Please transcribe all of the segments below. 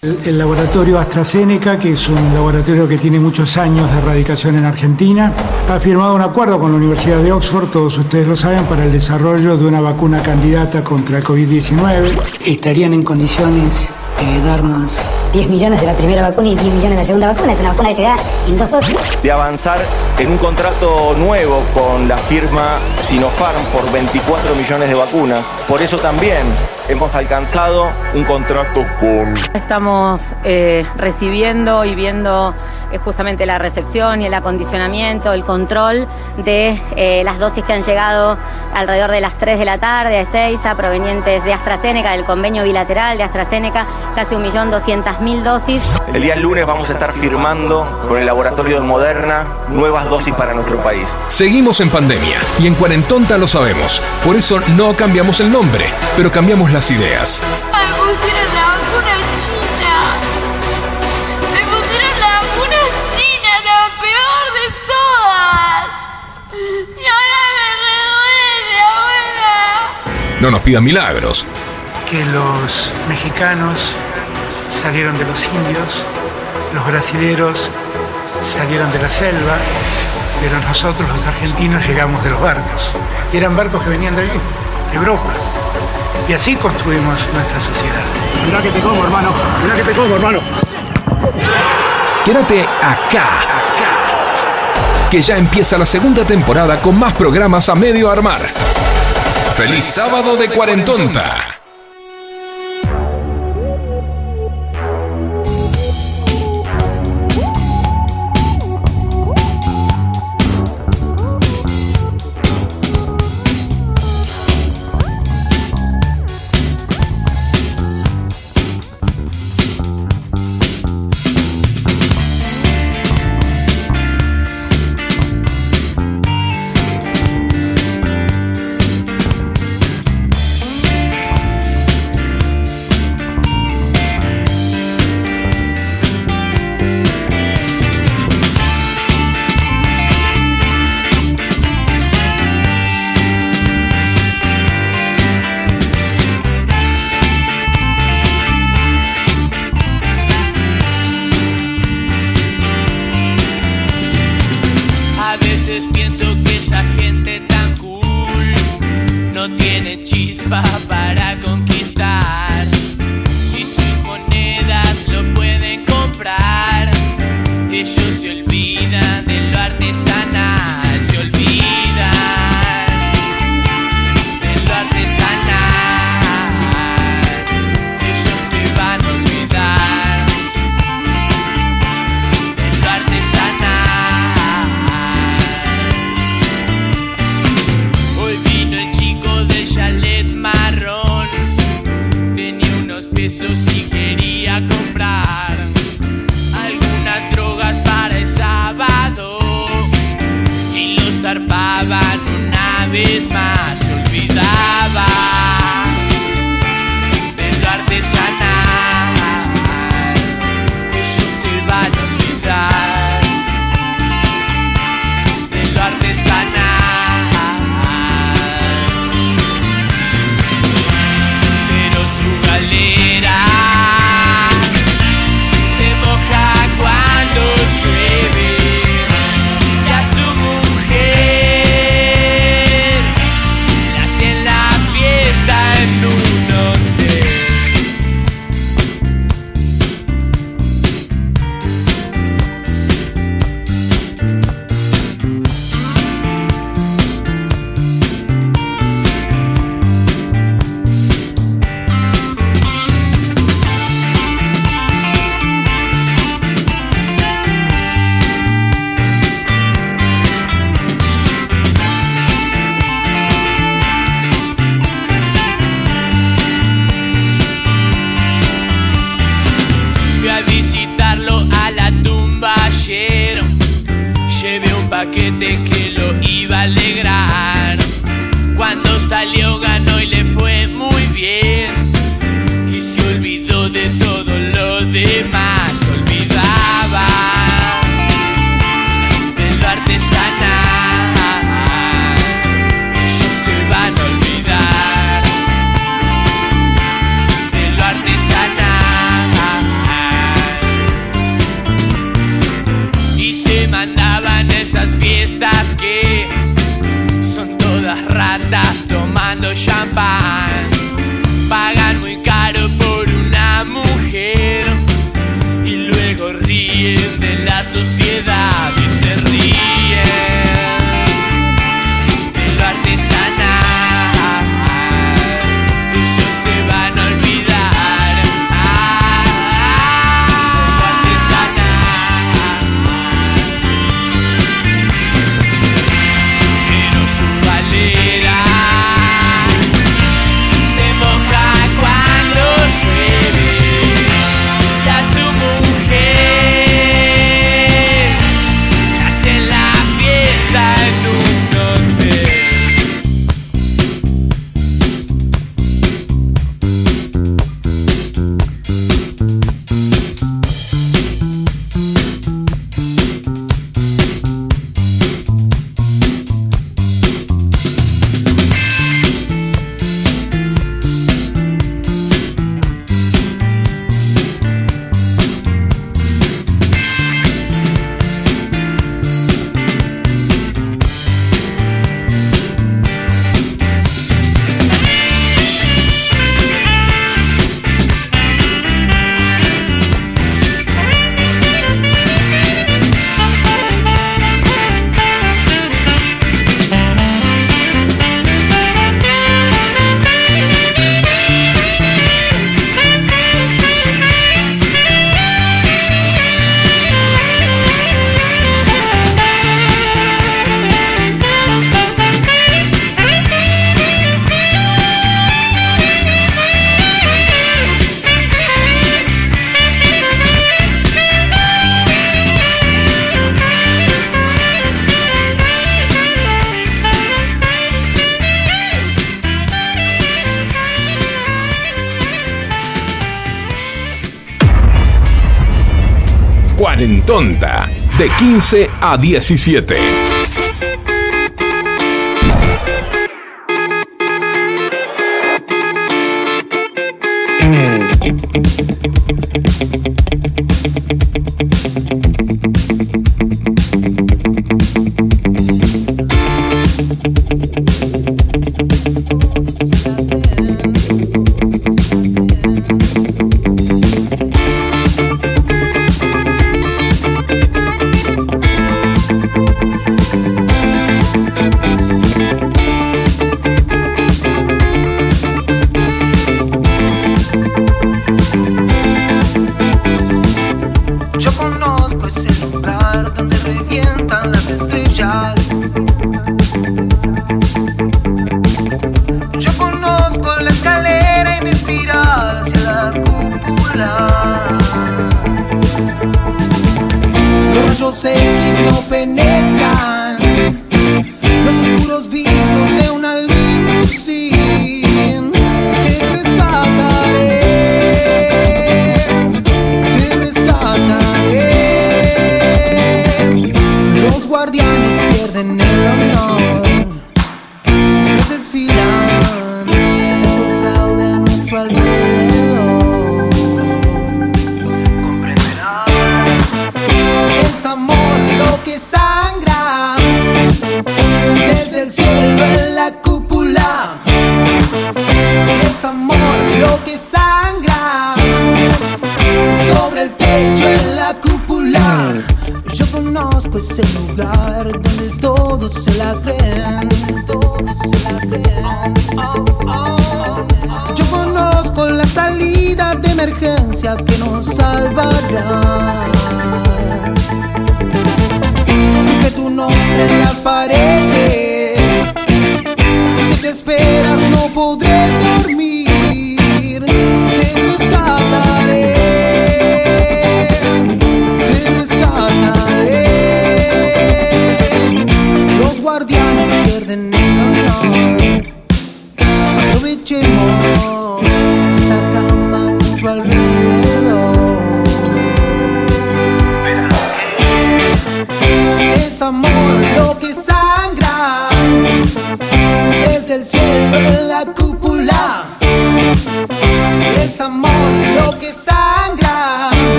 El, laboratorio AstraZeneca, que es un laboratorio que tiene muchos años de erradicación en Argentina, ha firmado un acuerdo con la Universidad de Oxford, todos ustedes lo saben, para el desarrollo de una vacuna candidata contra el COVID-19. Estarían en condiciones de darnos 10 millones de la primera vacuna y 10 millones de la segunda vacuna. Es una vacuna que se da en dos dosis. De avanzar en un contrato nuevo con la firma Sinopharm por 24 millones de vacunas. Por eso también hemos alcanzado un contrato con... Estamos eh, recibiendo y viendo eh, justamente la recepción y el acondicionamiento, el control de eh, las dosis que han llegado alrededor de las 3 de la tarde a Ezeiza, provenientes de AstraZeneca, del convenio bilateral de AstraZeneca, casi 1.200.000 dosis. El día lunes vamos a estar firmando con el laboratorio de Moderna nuevas dosis para nuestro país. Seguimos en pandemia y en Cuarentonta lo sabemos. Por eso no cambiamos el nombre, pero cambiamos las ideas. Me pusieron la vacuna china. Me pusieron la vacuna china, la peor de todas. Y ahora me reduele, abuela. No nos pidan milagros. Que los mexicanos salieron de los indios, los brasileros salieron de la selva, pero nosotros los argentinos llegamos de los barcos. Y eran barcos que venían de allí, de Europa. Y así construimos nuestra sociedad. Mirá que te como, hermano. Mirá que te como, hermano. Quédate acá, acá. Que ya empieza la segunda temporada con más programas a medio armar. ¡Feliz sábado de Cuarentonta! Cuarentonta, de 15 a 17.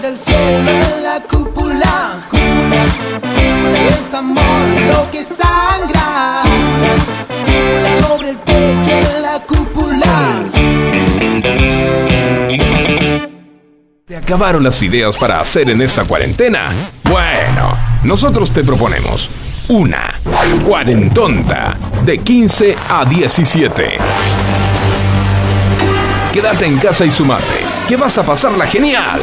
del cielo en la cúpula. Es amor lo que sangra sobre el pecho en la cúpula. ¿Te acabaron las ideas para hacer en esta cuarentena? Bueno, nosotros te proponemos una cuarentonta de 15 a 17. Quédate en casa y sumate, que vas a pasarla genial.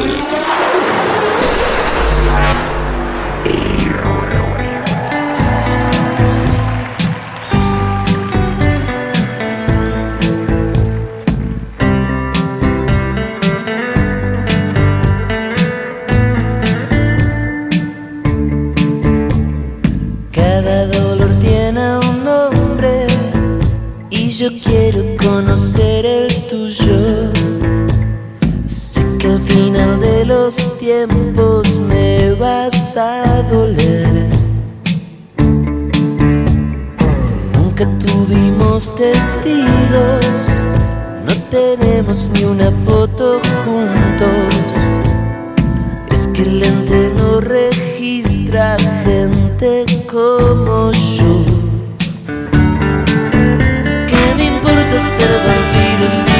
Yo quiero conocer el tuyo. Sé que al final de los tiempos me vas a doler. Nunca tuvimos testigos, no tenemos ni una foto juntos. Es que el lente no registra gente como yo. Ser vampiro si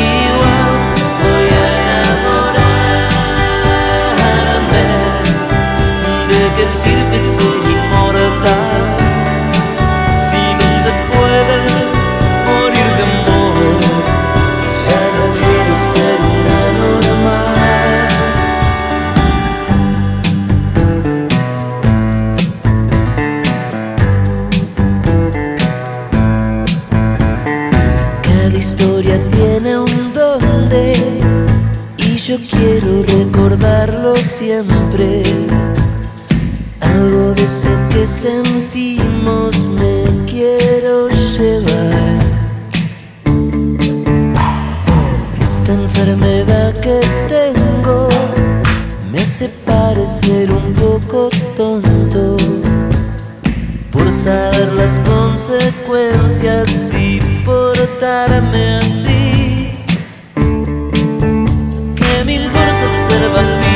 siempre. Algo de eso que sentimos me quiero llevar. Esta enfermedad que tengo me hace parecer un poco tonto por saber las consecuencias y portarme así. ¿Qué me importa ser vampiro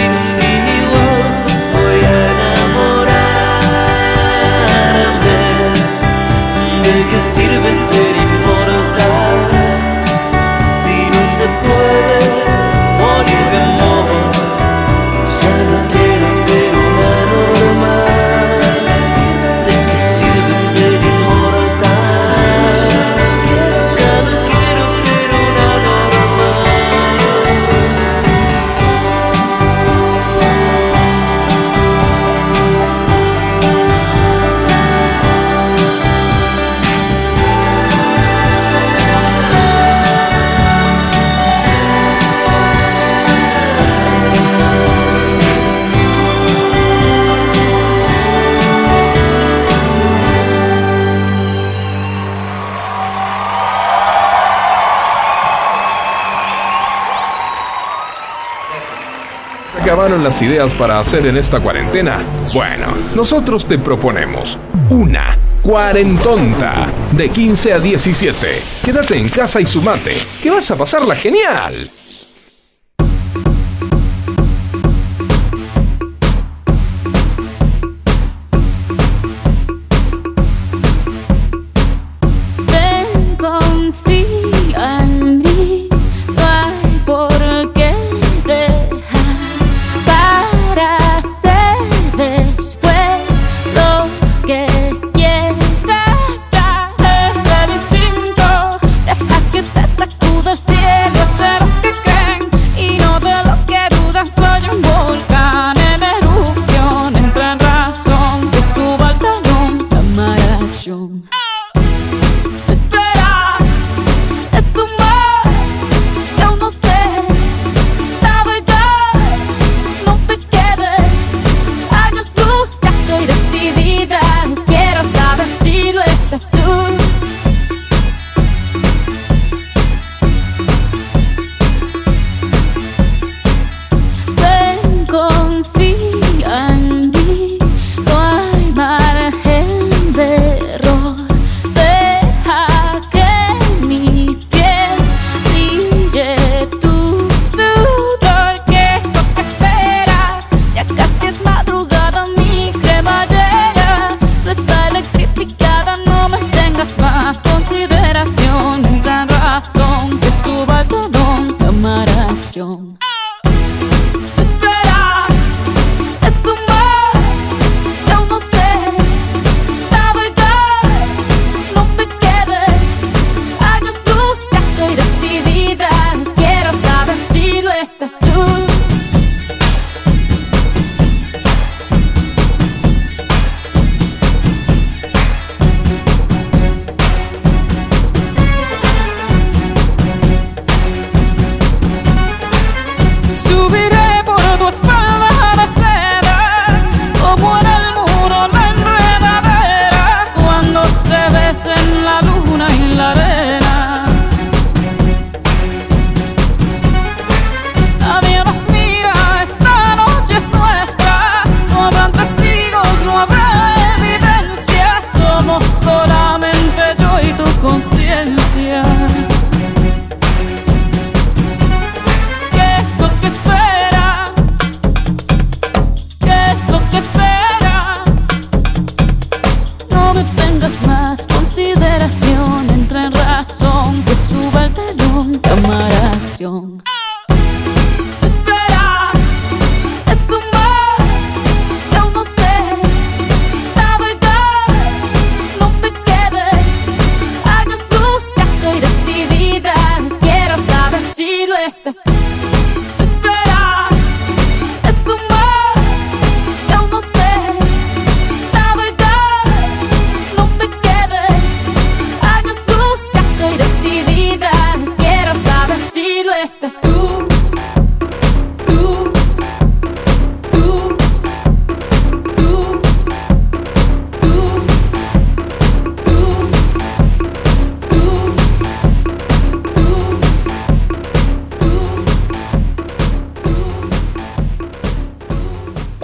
¿Acabaron las ideas para hacer en esta cuarentena? Bueno, nosotros te proponemos una cuarentonta de 15 a 17. Quédate en casa y sumate, que vas a pasarla genial.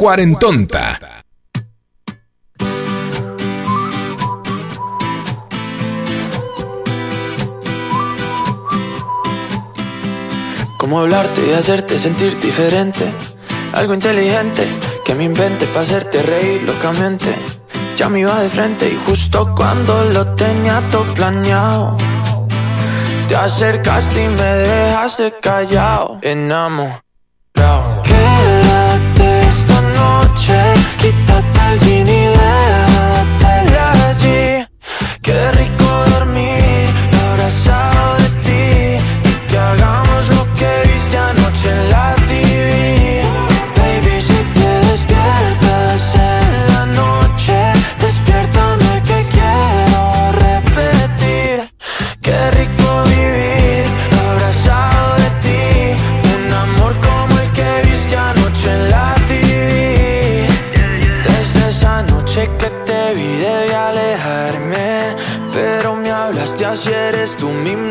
Cuarentonta. Cómo hablarte y hacerte sentir diferente. Algo inteligente que me invente para hacerte reír locamente. Ya me iba de frente y justo cuando lo tenía todo planeado. Te acercaste y me dejaste callado. Enamorado. Noche, quítate el jean y déjate allí. Qué rico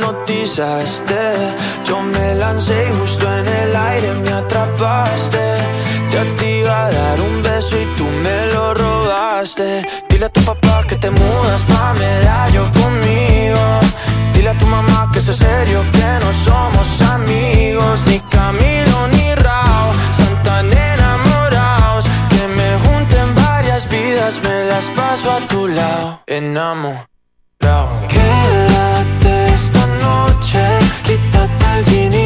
hipnotizaste. Yo me lancé y justo en el aire me atrapaste. Ya te iba a dar un beso y tú me lo robaste. Dile a tu papá que te mudas pa' medallo conmigo. Dile a tu mamá que eso es serio, que no somos amigos, ni Camilo ni Rao. Están enamorados que me junten varias vidas, me las paso a tu lado. Enamorado. Quédate esta noche, quítate el jean y déjate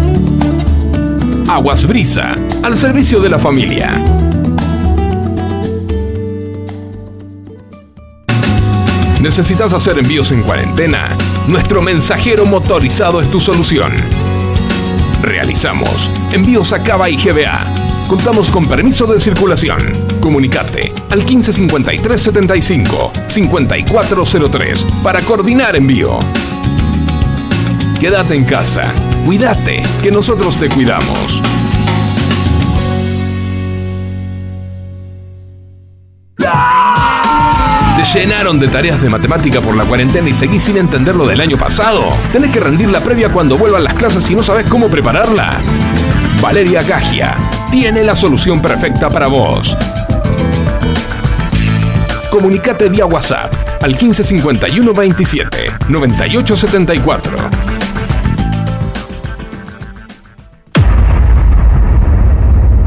Aguas Brisa, al servicio de la familia. ¿Necesitas hacer envíos en cuarentena? Nuestro mensajero motorizado es tu solución. Realizamos envíos a Cava y GBA. Contamos con permiso de circulación. Comunicate al 155375 5403 para coordinar envío. Quédate en casa. Cuídate, que nosotros te cuidamos. ¿Te llenaron de tareas de matemática por la cuarentena y seguís sin entender lo del año pasado? ¿Tenés que rendir la previa cuando vuelvan las clases y no sabes cómo prepararla? Valeria Gagia tiene la solución perfecta para vos. Comunicate vía WhatsApp al 1551 27 9874.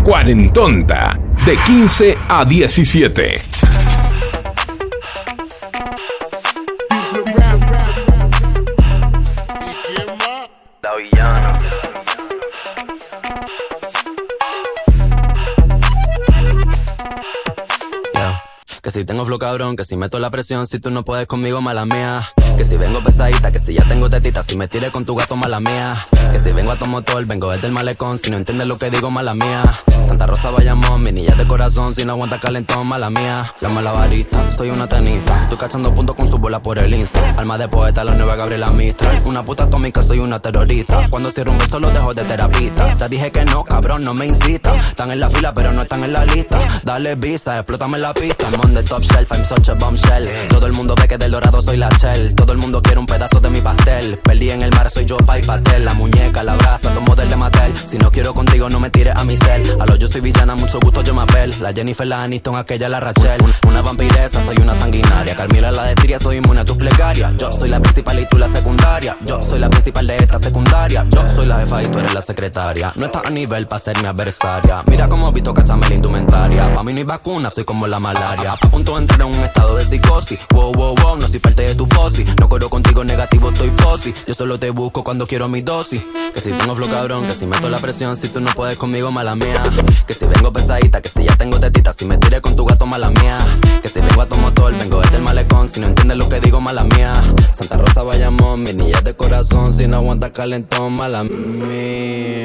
Cuarentonta, de 15 a 17. Que si meto la presión, si tú no puedes conmigo, mala mía. Que si vengo pesadita, que si ya tengo tetita, si me tire con tu gato, mala mía. Que si vengo a tu motor, vengo desde el malecón, si no entiendes lo que digo, mala mía. Santa Rosa Bayamón, mi niña de corazón, si no aguanta calentón, mala mía. La malabarista, soy una tenista, estoy cachando puntos con su bola por el insta. Alma de poeta, la nueva Gabriela Mistral. Una puta atómica, soy una terrorista. Cuando cierro un beso, lo dejo de terapista. Te dije que no, cabrón, no me incita. Están en la fila, pero no están en la lista. Dale visa, explótame la pista. I'm top shelf, I'm such a bombshell. Todo el mundo ve que del dorado soy la shell. Todo el mundo quiere un pedazo de mi pastel. Perdí en el mar, soy yo, pa' y pastel. La muñeca, la brasa, los model de Mattel. Si no quiero contigo, no me tires a mi cel. A lo yo soy villana, mucho gusto, yo me apel. La Jennifer, la Aniston, aquella, la Rachel. Un- Una vampiresa, soy una sanguinaria. Carmila, la de Tiria, soy inmune a tus plegarias. Yo soy la principal y tú la secundaria. Yo soy la principal de esta secundaria. Yo soy la jefa y tú eres la secretaria. No estás a nivel para ser mi adversaria. Mira cómo Vito cachame la indumentaria. Pa' mí no hay vacuna, soy como la malaria. A punto de entrar en un estado de psicosis. Wow, wow, wow, no soy parte de tu posi. No corro contigo negativo, estoy posi. Yo solo te busco cuando quiero mi dosis. Que si tengo flow cabrón, que si meto la presión, si tú no puedes conmigo, mala mía. Que si vengo pesadita, que si ya tengo tetita, si me tiré con tu gato, mala mía. Que si vengo a tu motor, vengo desde el malecón, si no entiendes lo que digo, mala mía. Santa Rosa Bayamón, mi niña de corazón, si no aguanta calentón, mala mía.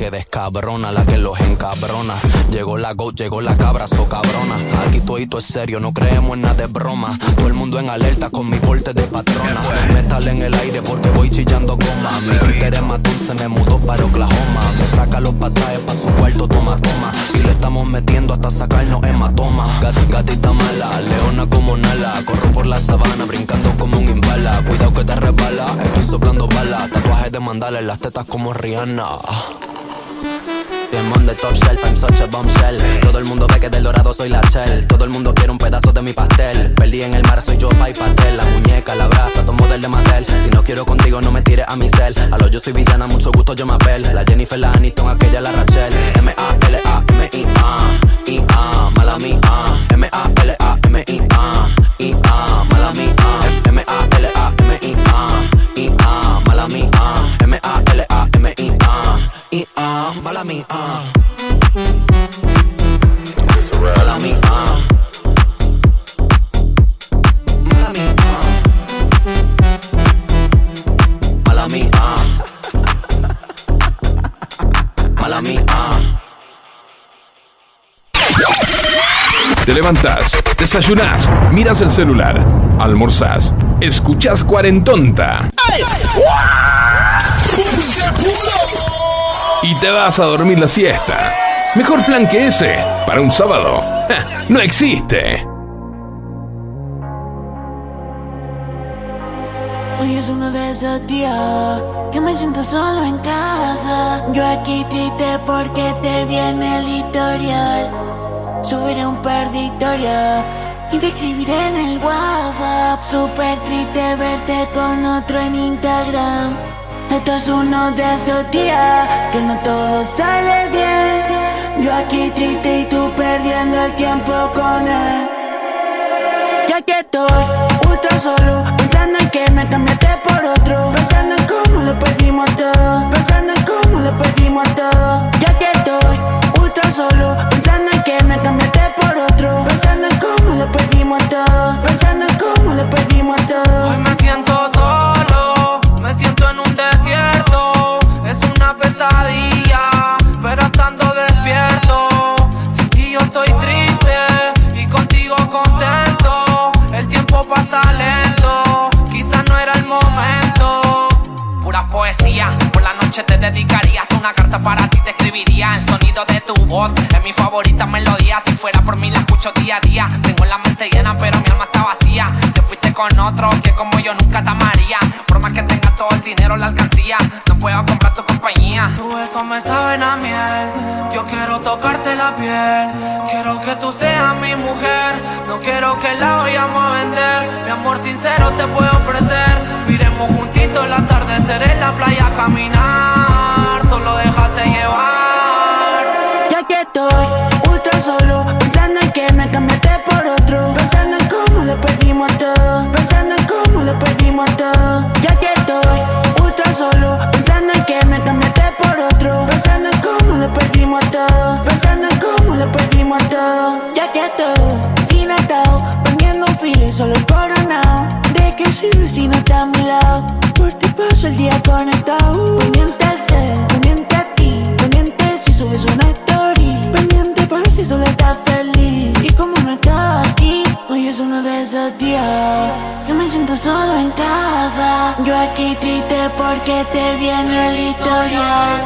Que descabrona, la que los encabrona. Llegó la go, llegó la cabra, so cabrona. Aquí todo es serio, no creemos en nada de broma. Todo el mundo en alerta con mi porte de patrona. Metal en el aire porque voy chillando goma. Mi es más dulce, me mudó para Oklahoma. Me saca los pasajes pa' su cuarto, toma, toma. Y le estamos metiendo hasta sacarnos hematoma. Gat, gatita mala, leona como Nala. Corro por la sabana, brincando como un impala. Cuidado que te resbala, estoy soplando balas. Tatuajes de mandala en las tetas como Rihanna. I'm on the top shelf, I'm such a bombshell. Todo el mundo ve que del dorado soy la shell. Todo el mundo quiere un pedazo de mi pastel. Perdí en el mar, soy yo, pa' y pastel. La muñeca, la brasa, tomo del de Mattel. Si no quiero contigo, no me tires a mi cel. A lo yo soy villana, mucho gusto, yo me apel. La Jennifer, la Aniston, aquella, la Rachel. M-A-L-A-M-I-A. I-A, mala mía. M-A-L-A-M-I-A. I-A, mala mía. Mala mía. Mala mía. Mala mía. Mala mía. Te levantás, desayunás, miras el celular, almorzás, escuchás Cuarentonta y te vas a dormir la siesta. Mejor plan que ese para un sábado. No existe. Hoy es uno de esos días que me siento solo en casa. Yo aquí triste porque te vi en el historial. Subiré un par de y te escribiré en el WhatsApp. Súper triste verte con otro en Instagram. Esto es uno de esos días que no todo sale bien. Yo aquí triste y tú perdiendo el tiempo con él. Ya que estoy ultra solo Pensando en que me cambiaste por otro Pensando en cómo lo perdimos todo Pensando en cómo lo perdimos todo Ya que estoy ultra solo Pensando en que me cambiaste por otro Pensando en cómo lo perdimos todo Pensando en cómo lo perdimos todo Hoy me siento solo, me siento en noche te dedicaría hasta una carta para ti te escribiría. El sonido de tu voz es mi favorita melodía. Si fuera por mí la escucho día a día. Tengo la mente llena, pero mi alma está vacía. Te fuiste con otro que como yo nunca te amaría. Por más que tenga todo el dinero, la alcancía, no puedo comprar tu compañía. Tu besos me saben a miel. Yo quiero tocarte la piel. Quiero que tú seas mi mujer. No quiero que la vayamos a vender. Mi amor sincero te puedo ofrecer. Miremos juntitos el amanecer en la playa a caminar, solo déjate llevar. Ya que estoy ultra solo, pensando en que me cambiaste por otro, pensando en cómo lo perdimos todo, pensando en cómo lo perdimos todo. Ya que estoy ultra solo, pensando en que me cambiaste por otro, pensando en cómo lo perdimos todo, pensando en cómo lo perdimos todo. Ya que estoy sin atado, poniendo un filo y solo coronado, de qué sirve si no estás a mi lado. Por ti paso el día conectado. Pendiente al cel, pendiente a ti. Pendiente si subes una story. Pendiente por si solo estás feliz. Y como no estás aquí, hoy es uno de esos días. Que me siento solo en casa. Yo aquí triste porque te viene el historial.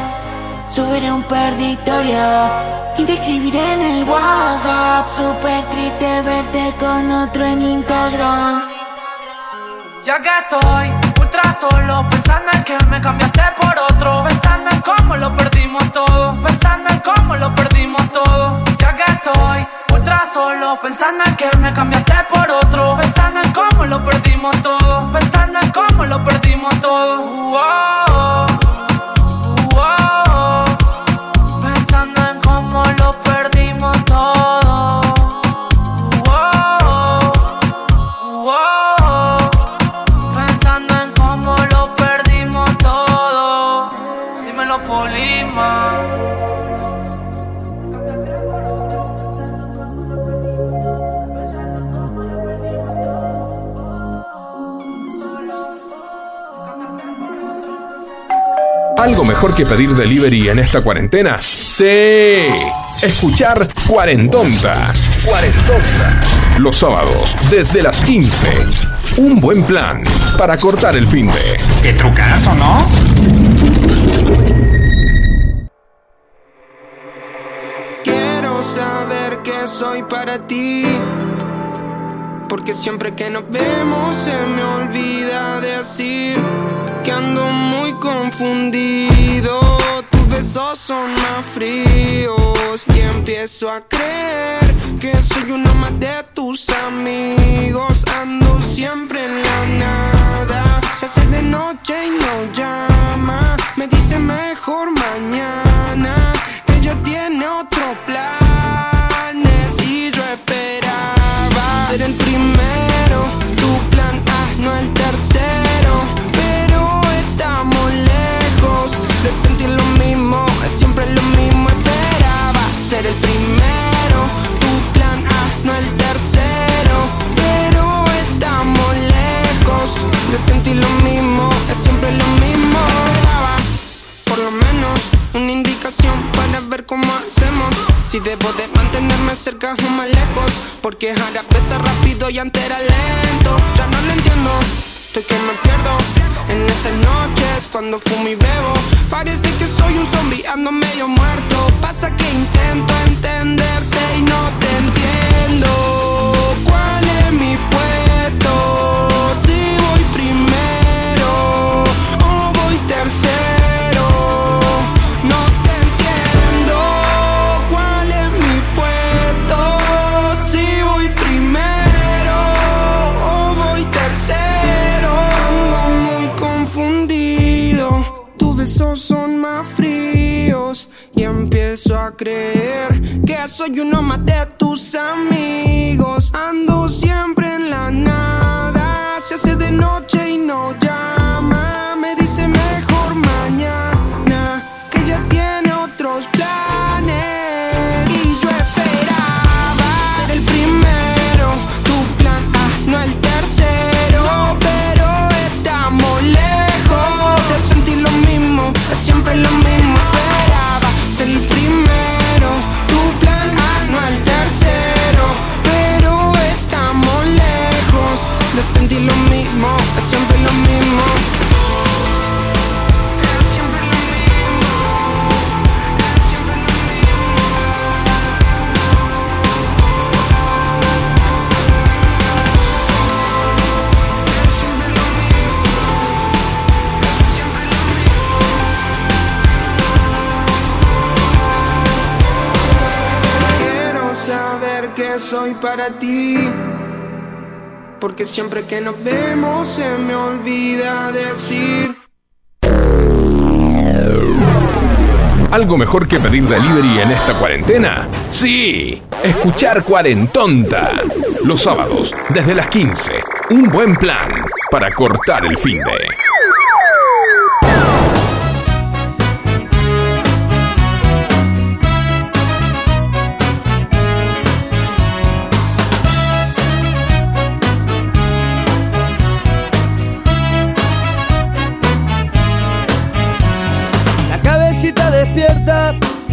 Subiré un perditorio y te escribiré en el WhatsApp. Súper triste verte con otro en Instagram. Ya que estoy mejor que pedir delivery en esta cuarentena? Sí. Escuchar Cuarentonta. Cuarentonta. Los sábados, desde las 15. Un buen plan para cortar el fin de. Qué trucazo, ¿no? Quiero saber que soy para ti. Porque siempre que nos vemos se me olvida decir que ando muy confundido. Tus besos son más fríos y empiezo a creer que soy uno más de tus amigos. Ando siempre en la nada. Se hace de noche y no llama. Me dice mejor mañana que ella tiene otros planes y yo esperaba ser el primero, de sentir lo mismo, es siempre lo mismo, esperaba ser el primero, tu plan A, no el tercero, pero estamos lejos de sentir lo mismo, es siempre lo mismo, esperaba por lo menos una indicación para ver cómo hacemos. Si debo de mantenerme cerca o más lejos, porque ahora pesa rápido y antes era lento. Ya no lo entiendo, estoy que me pierdo. En esas noches cuando fumo y bebo, parece que soy un zombie, ando medio muerto. Pasa que intento entenderte y no te entiendo. ¿Cuál es mi que soy uno más de tus amigos. Ando siempre en la nada. Se hace de noche y no para ti. Porque siempre que nos vemos se me olvida decir. ¿Algo mejor que pedir delivery en esta cuarentena? Sí, escuchar Cuarentonta. Los sábados, desde las 15. Un buen plan para cortar el fin de.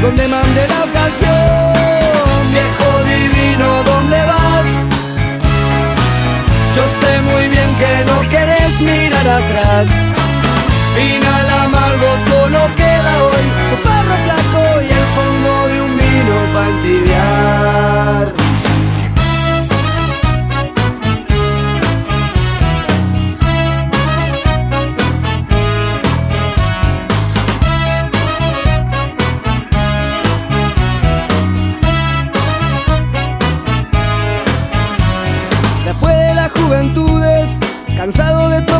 donde mande la ocasión. Viejo divino, ¿dónde vas? Yo sé muy bien que no querés mirar atrás. Final amargo solo queda hoy tu perro flaco y el fondo de un vino para entibiar.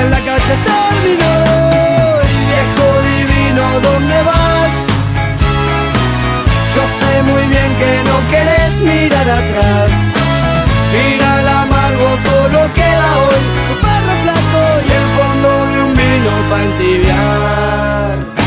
en la calle terminó. Y viejo divino, ¿dónde vas? Yo sé muy bien que no querés mirar atrás. Final amargo solo queda hoy tu perro flaco y el fondo de un vino para entibiar.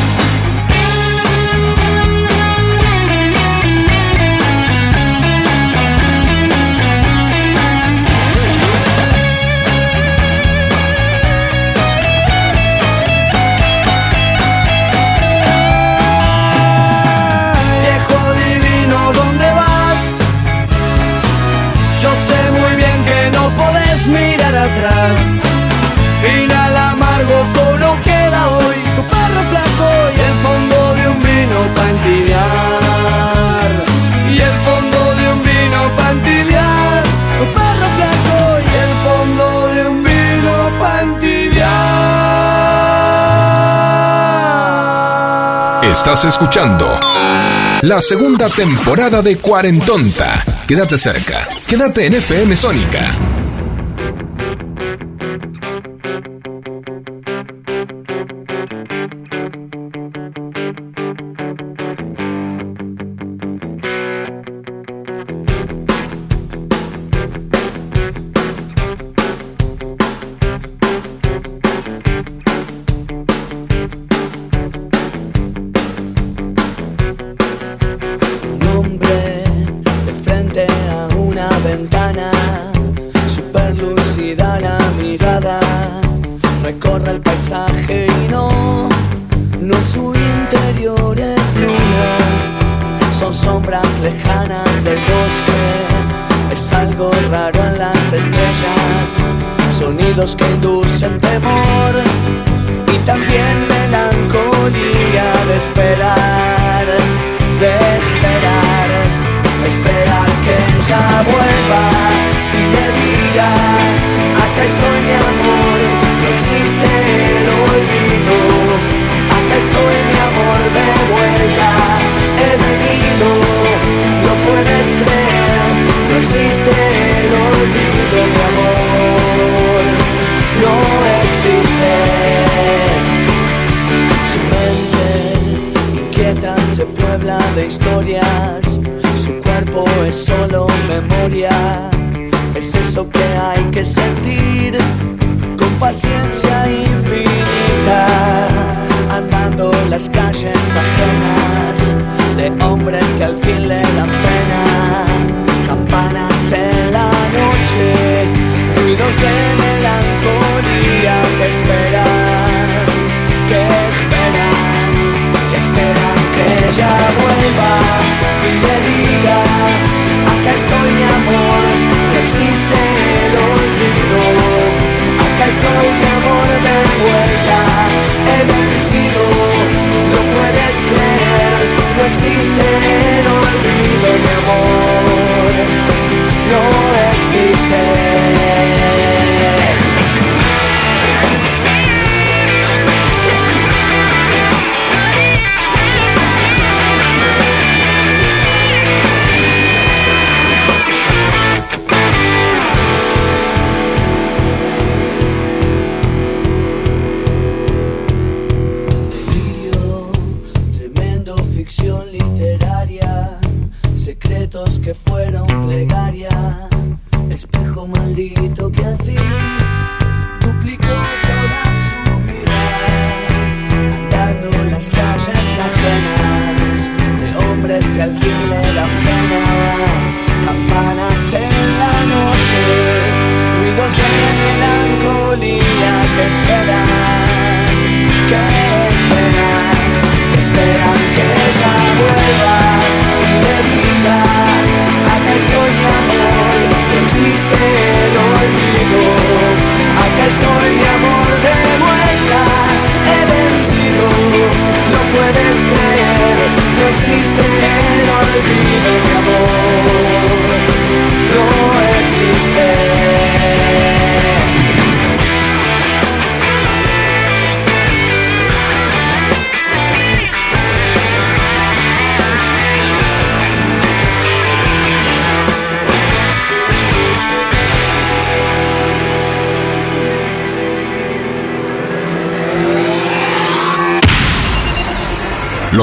Mirar atrás. Final amargo solo queda hoy tu perro flaco y el fondo de un vino para. Y el fondo de un vino para. Tu perro flaco y el fondo de un vino para. Estás escuchando la segunda temporada de Cuarentonta. Quédate cerca, quédate en FM Sónica.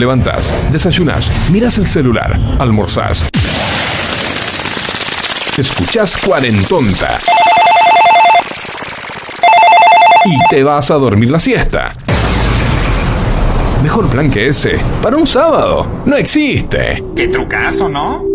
levantás, desayunás, mirás el celular, almorzás. Escuchás cuarentonta. Y te vas a dormir la siesta. Mejor plan que ese, para un sábado, no existe. ¿Qué trucazo, no?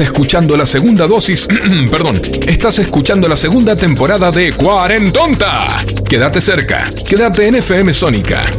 escuchando la segunda dosis, perdón, estás escuchando la segunda temporada de Cuarentonta. Quédate cerca, quédate en FM Sónica.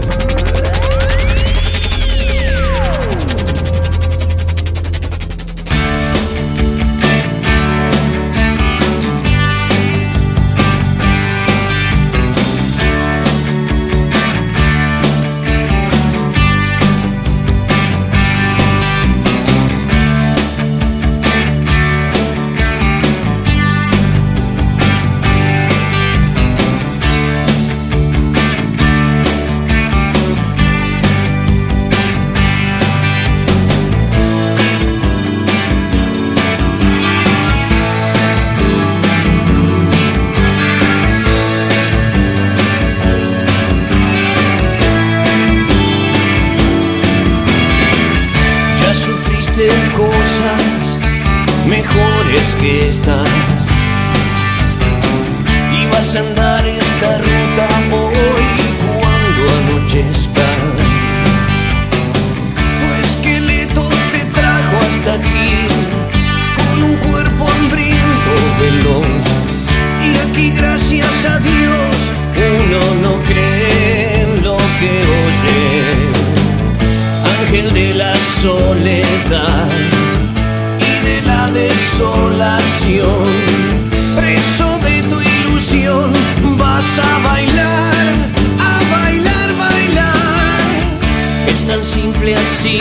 así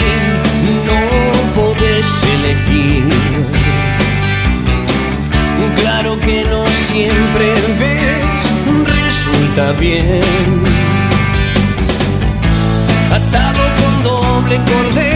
no podés elegir. Claro que no siempre ves, resulta bien. Atado con doble cordel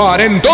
Cuarentonta.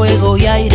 Fuego y aire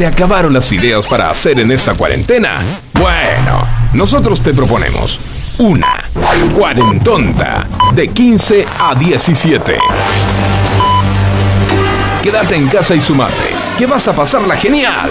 te acabaron las ideas para hacer en esta cuarentena? Bueno, nosotros te proponemos una cuarentonta de 15 a 17. Quédate en casa y sumate, que vas a pasarla genial.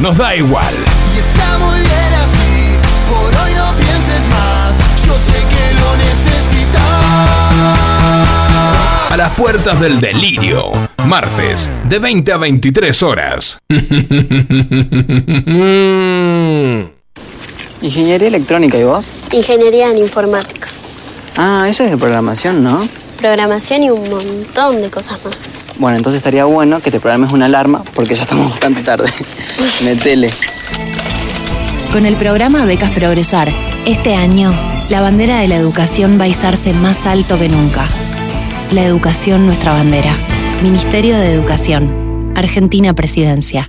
Nos da igual. Y está muy bien así, por hoy no pienses más. Yo sé que lo necesitas. A las puertas del delirio, martes, de 20 a 23 horas. Ingeniería electrónica, ¿y vos? Ingeniería en informática, Ah, eso es de programación, ¿no? Programación y un montón de cosas más. Bueno, entonces estaría bueno que te programes una alarma porque ya estamos bastante tarde. Metele. Con el programa Becas Progresar, este año, la bandera de la educación va a izarse más alto que nunca. La educación, nuestra bandera. Ministerio de Educación. Argentina Presidencia.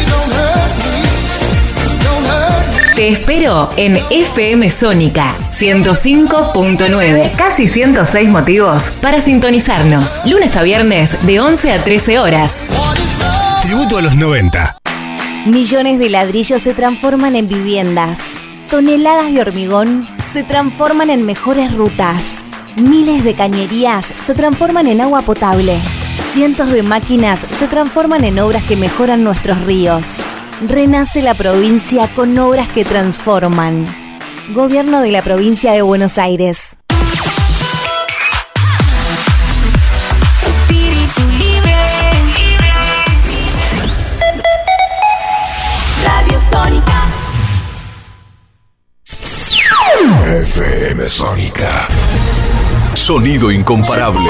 Te espero en FM Sónica 105.9. Casi 106 motivos para sintonizarnos. Lunes a viernes de 11 a 13 horas. Tributo a los 90. Millones de ladrillos se transforman en viviendas. Toneladas de hormigón se transforman en mejores rutas. Miles de cañerías se transforman en agua potable. Cientos de máquinas se transforman en obras que mejoran nuestros ríos. Renace la provincia con obras que transforman. Gobierno de la provincia de Buenos Aires. Espíritu libre. Radio Sónica. FM Sónica. Sonido incomparable.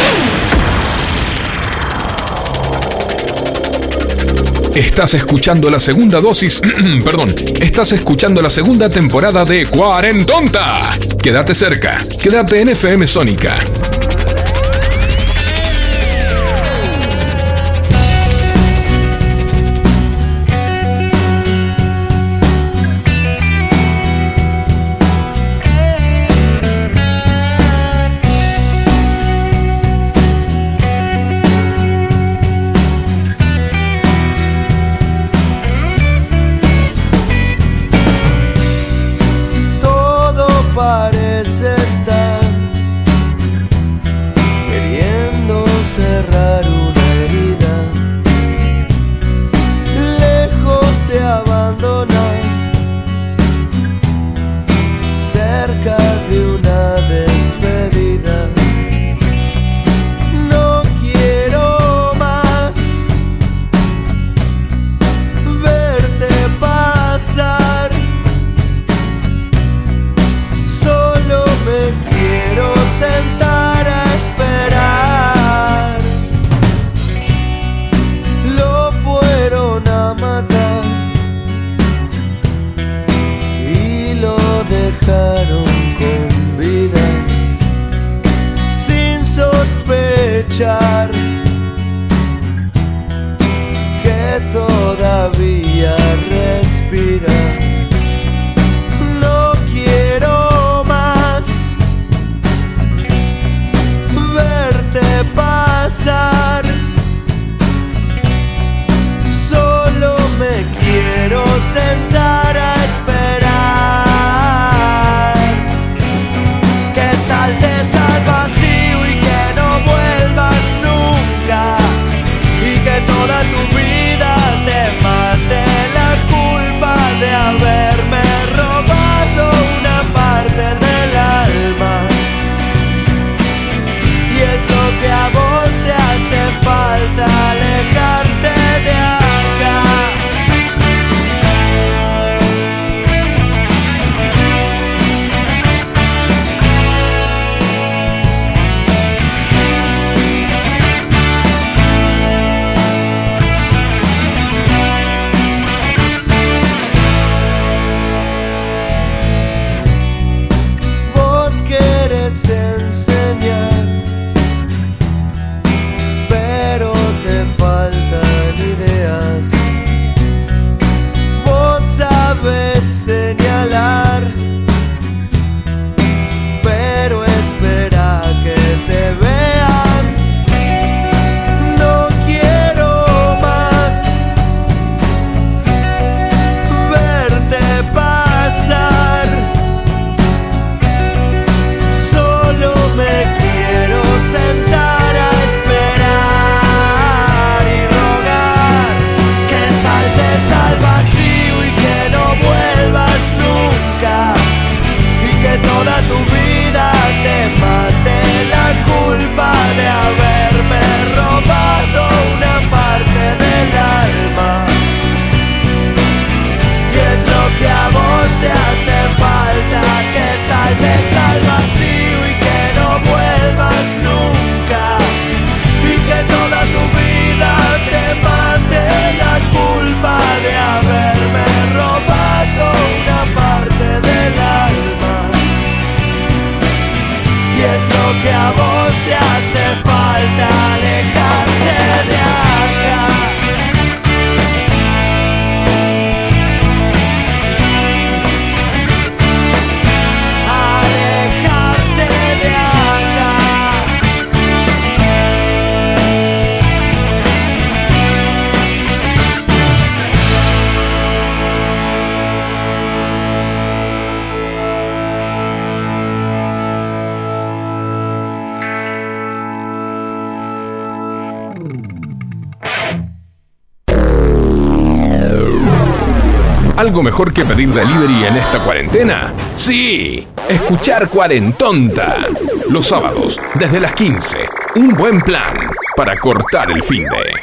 Estás escuchando la segunda dosis, perdón, estás escuchando la segunda temporada de Cuarentonta. Quédate cerca, quédate en FM Sónica. Mejor que pedir delivery en esta cuarentena? Sí, escuchar Cuarentonta. Los sábados, desde las 15. Un buen plan para cortar el fin de.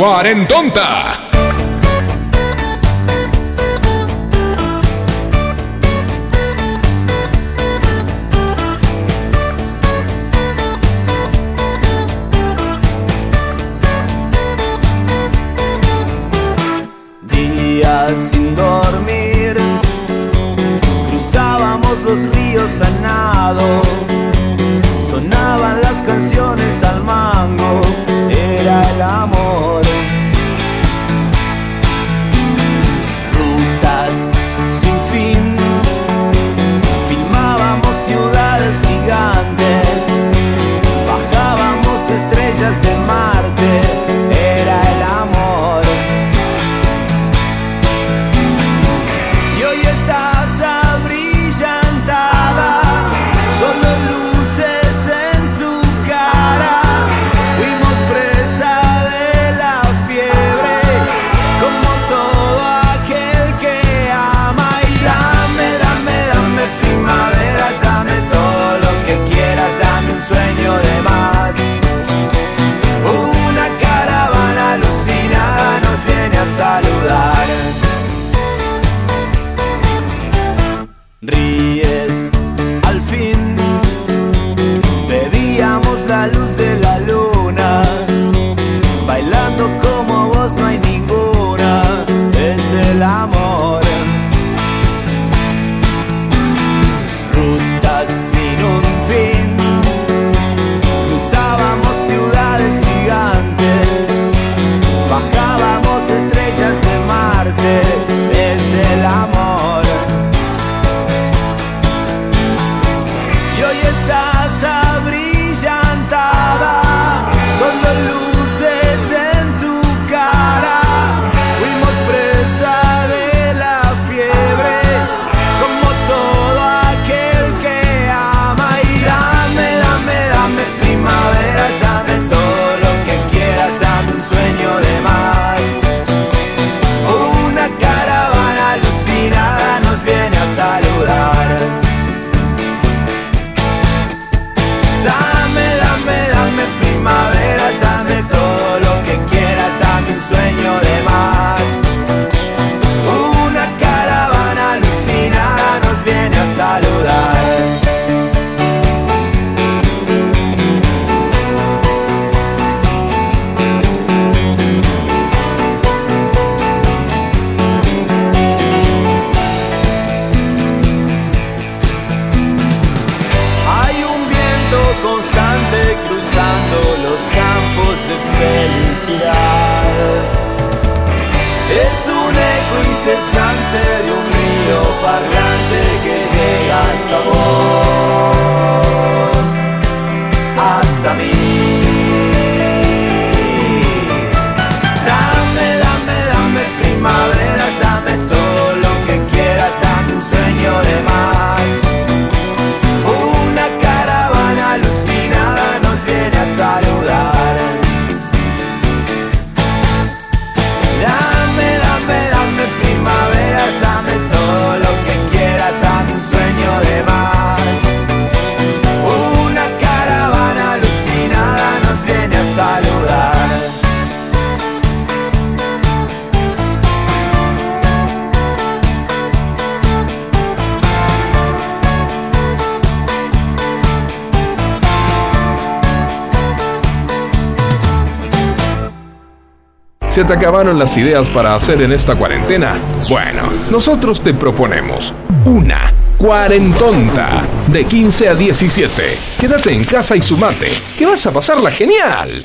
Cuarentonta. de un río parlante que llega hasta vos. ¿Se te acabaron las ideas para hacer en esta cuarentena? Bueno, nosotros te proponemos una cuarentonta de 15 a 17. Quédate en casa y sumate, que vas a pasarla genial.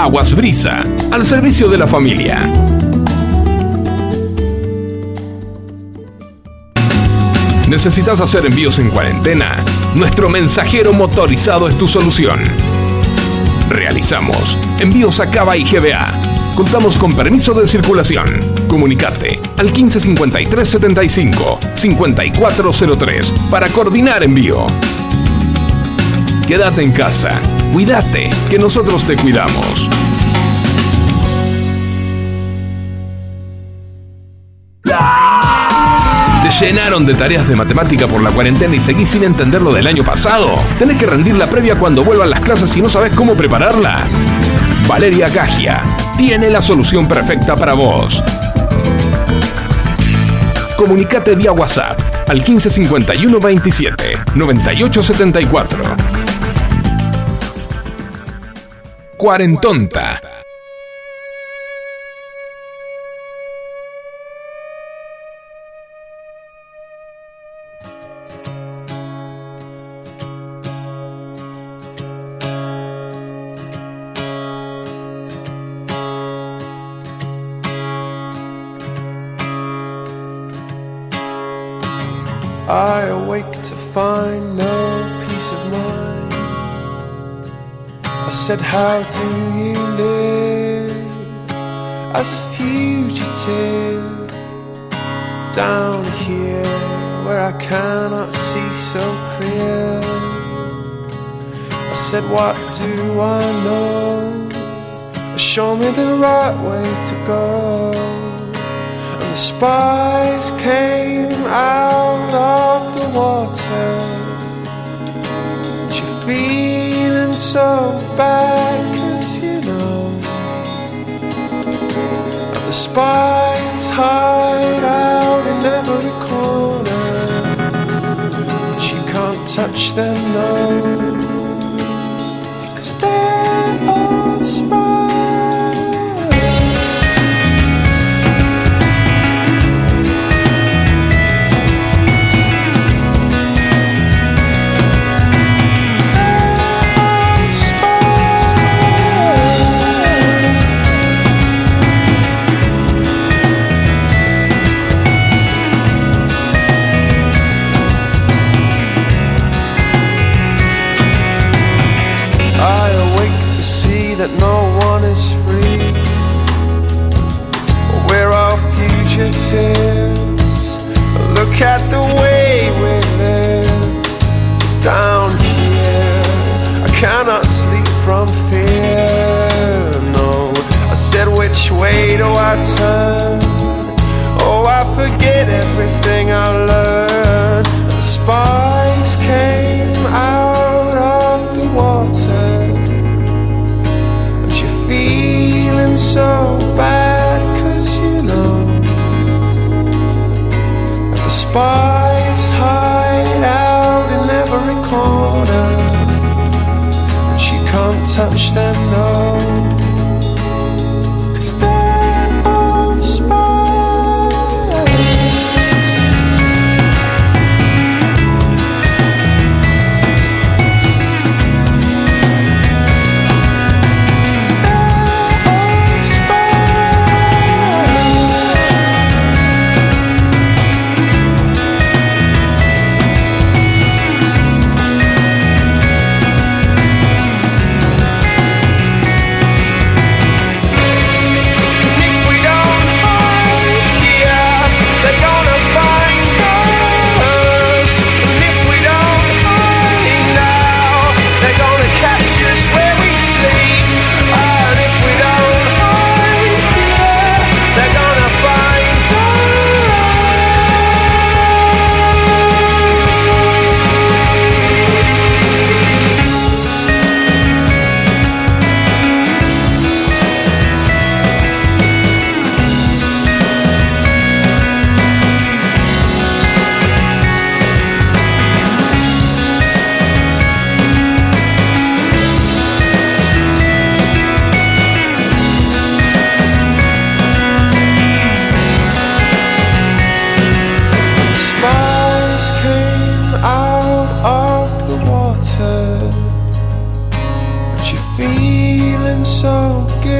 Aguas Brisa, al servicio de la familia. ¿Necesitas hacer envíos en cuarentena? Nuestro mensajero motorizado es tu solución. Realizamos envíos a Cava y GBA. Contamos con permiso de circulación. Comunicate al 155375 5403 para coordinar envío. Quédate en casa. Cuídate, que nosotros te cuidamos. ¿Te llenaron de tareas de matemática por la cuarentena y seguís sin entender lo del año pasado? ¿Tenés que rendir la previa cuando vuelvan las clases y no sabes cómo prepararla? Valeria Gagia tiene la solución perfecta para vos. Comunicate vía WhatsApp al 1551 27 9874. Cuarentonta. I said, How do you live as a fugitive down here where I cannot see so clear? I said, What do I know? Show me the right way to go. And the spies came out of the water. And you're feeling so bad, cause you know. The spies hide out in every corner. But you can't touch them, no. Turn? Oh, I forget everything I learned. The spies came out of the water. And you're feeling so bad, cause you know. that the spies hide out in every corner. But you can't touch them, no. so good.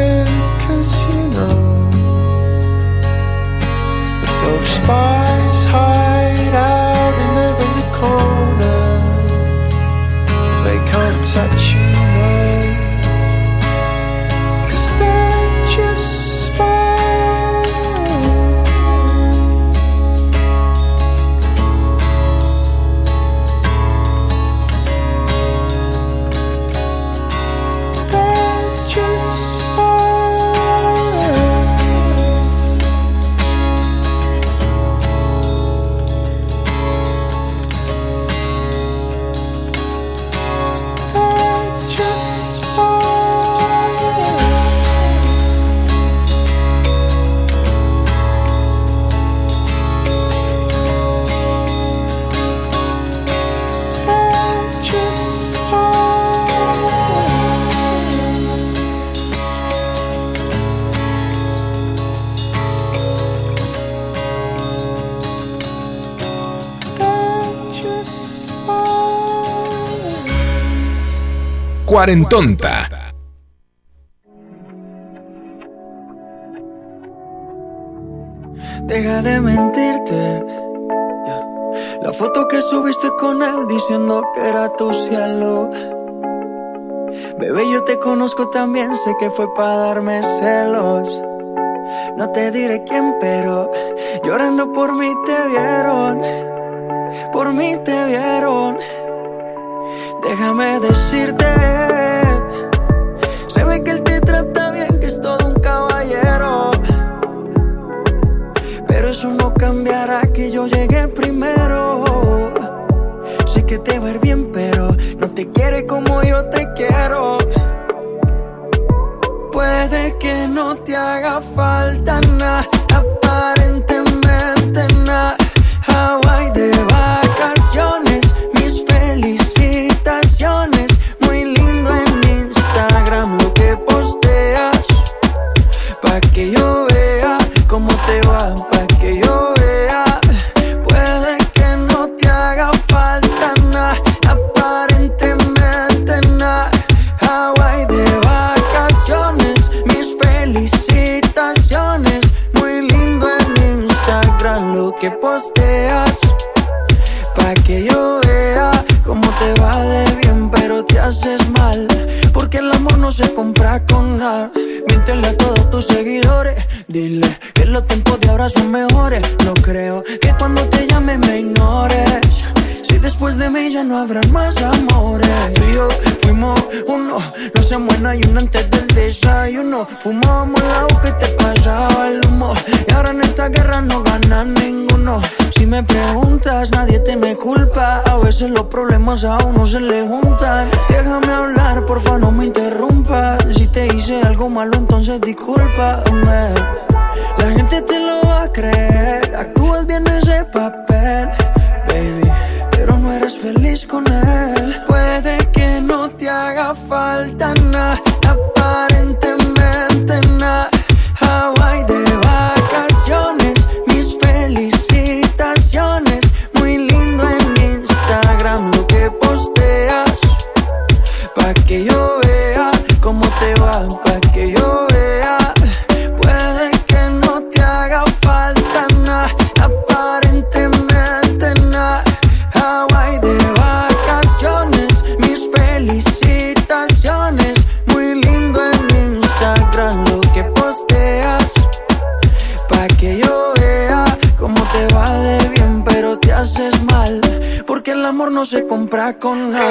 Deja de mentirte. La foto que subiste con él diciendo que era tu cielo. Bebé, yo te conozco también, sé que fue para darme celos. falta nada. con nadie.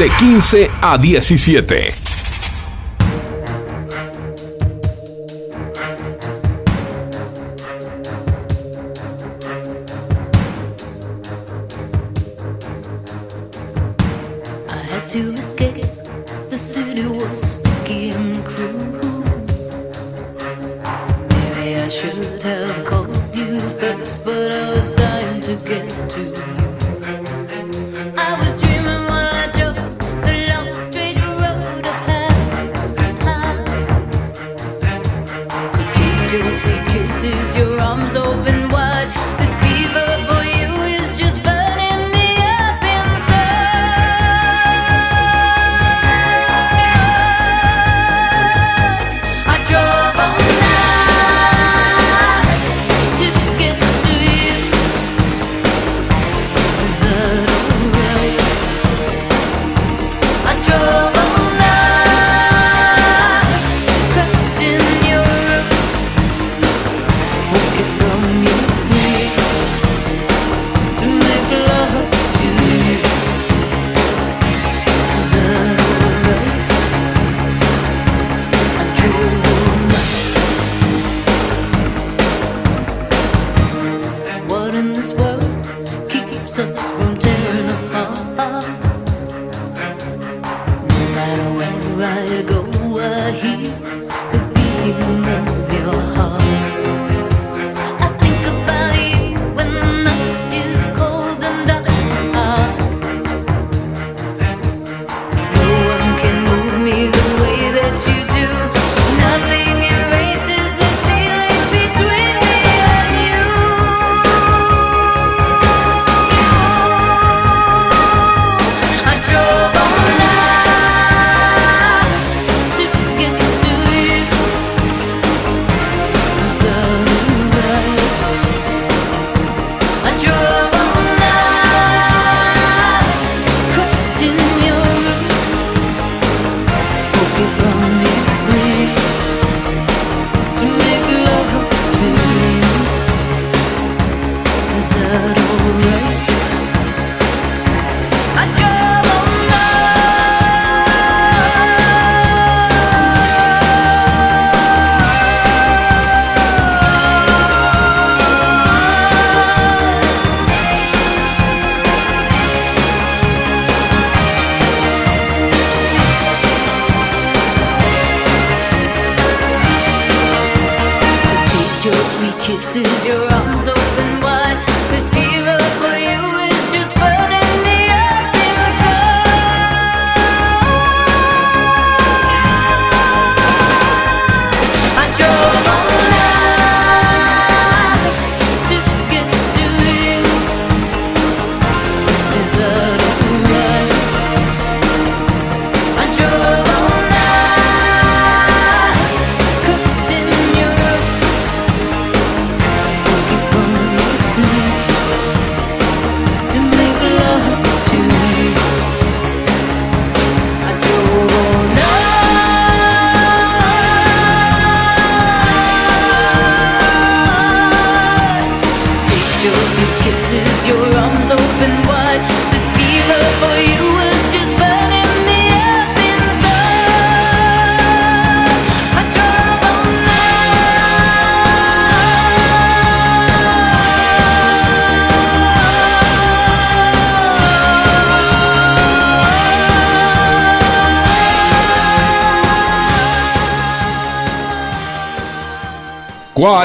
De 15 a 17.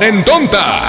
Tonta.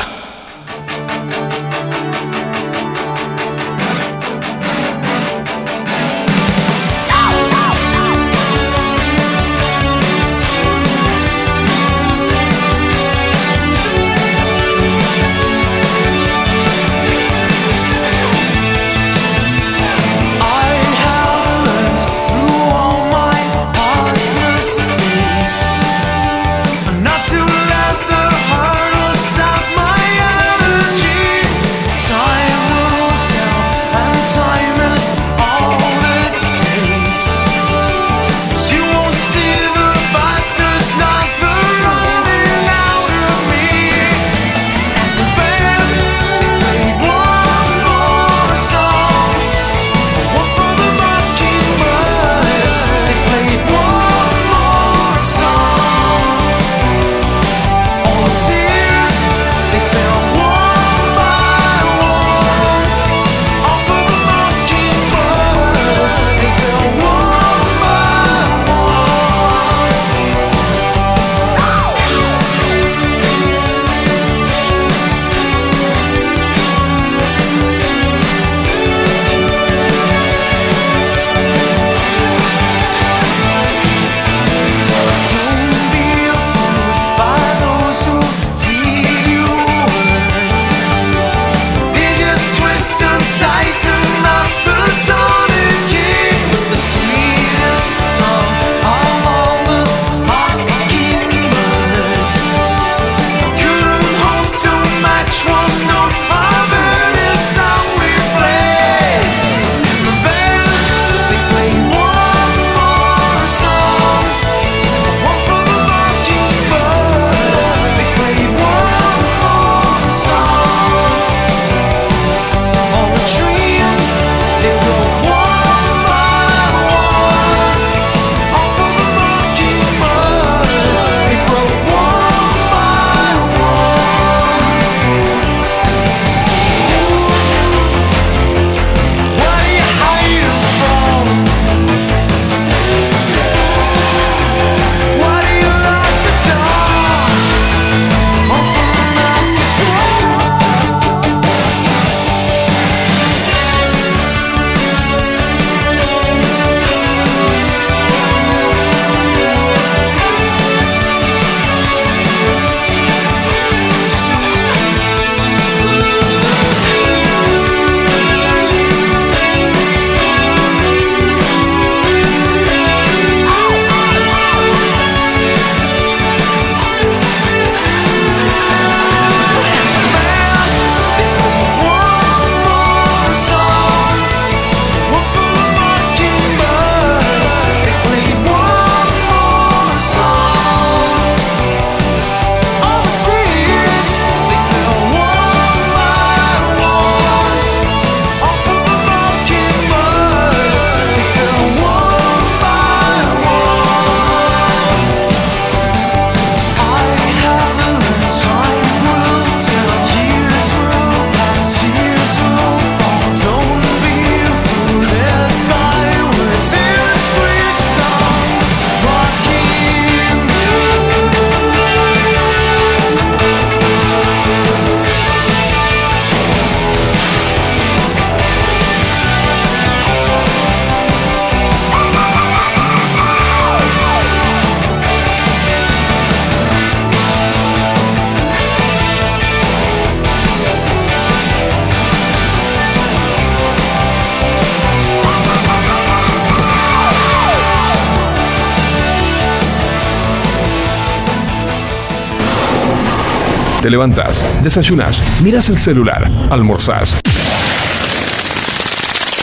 levantás, desayunás, mirás el celular, almorzás.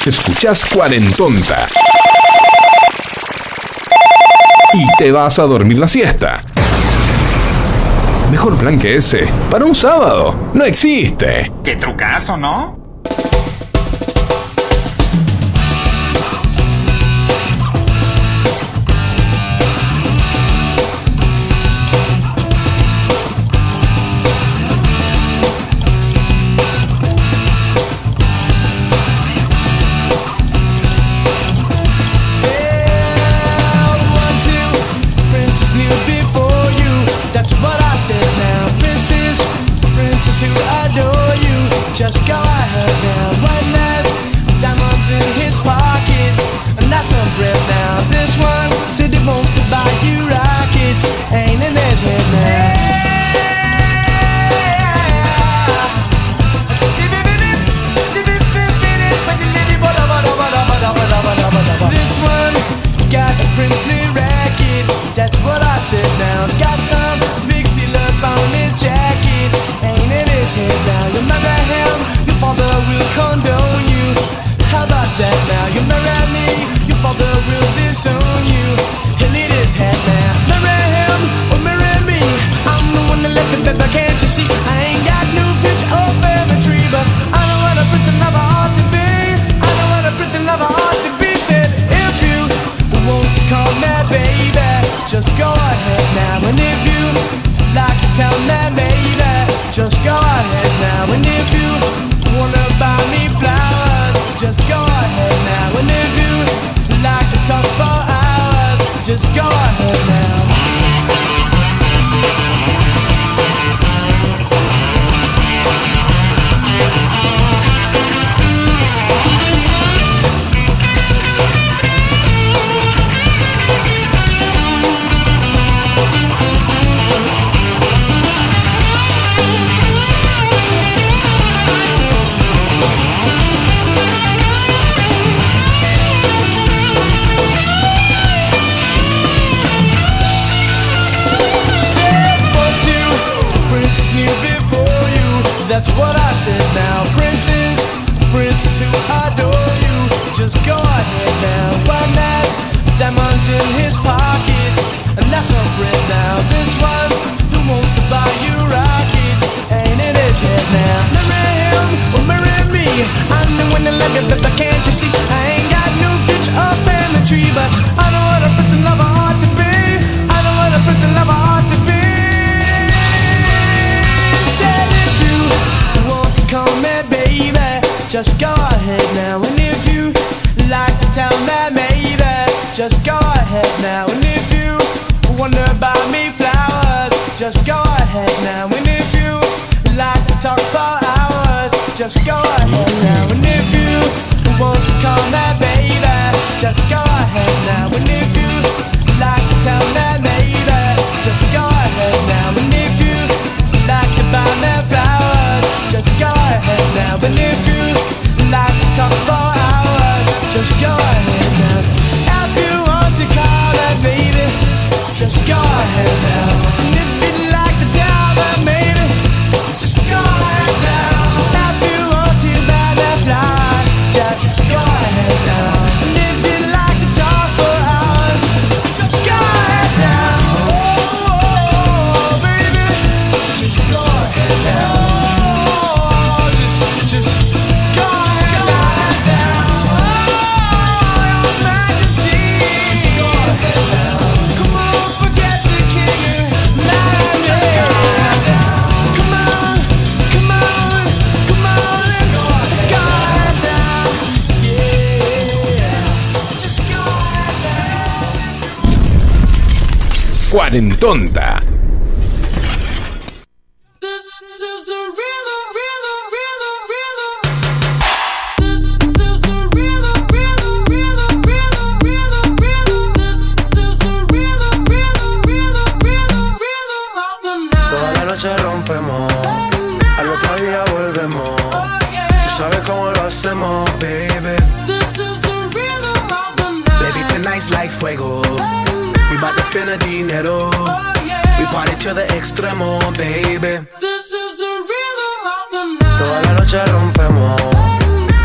Escuchás cuarentonta. Y te vas a dormir la siesta. Mejor plan que ese. Para un sábado. No existe. ¿Qué trucazo, no? tonta. Toda la noche rompemos, al otro día volvemos. Tú sabes cómo lo hacemos, baby. Baby, tonight's like fuego. We bout to spend the dinero de extremo, baby. Toda la noche rompemos,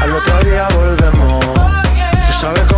al otro día volvemos. Oh, yeah. Tú sabes cómo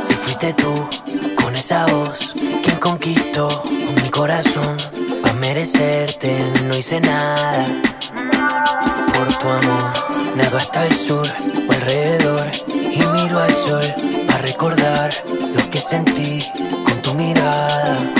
Si fuiste tú, con esa voz, quien conquistó mi corazón, pa' merecerte no hice nada. Por tu amor, nado hasta el sur o alrededor y miro al sol para recordar lo que sentí con tu mirada.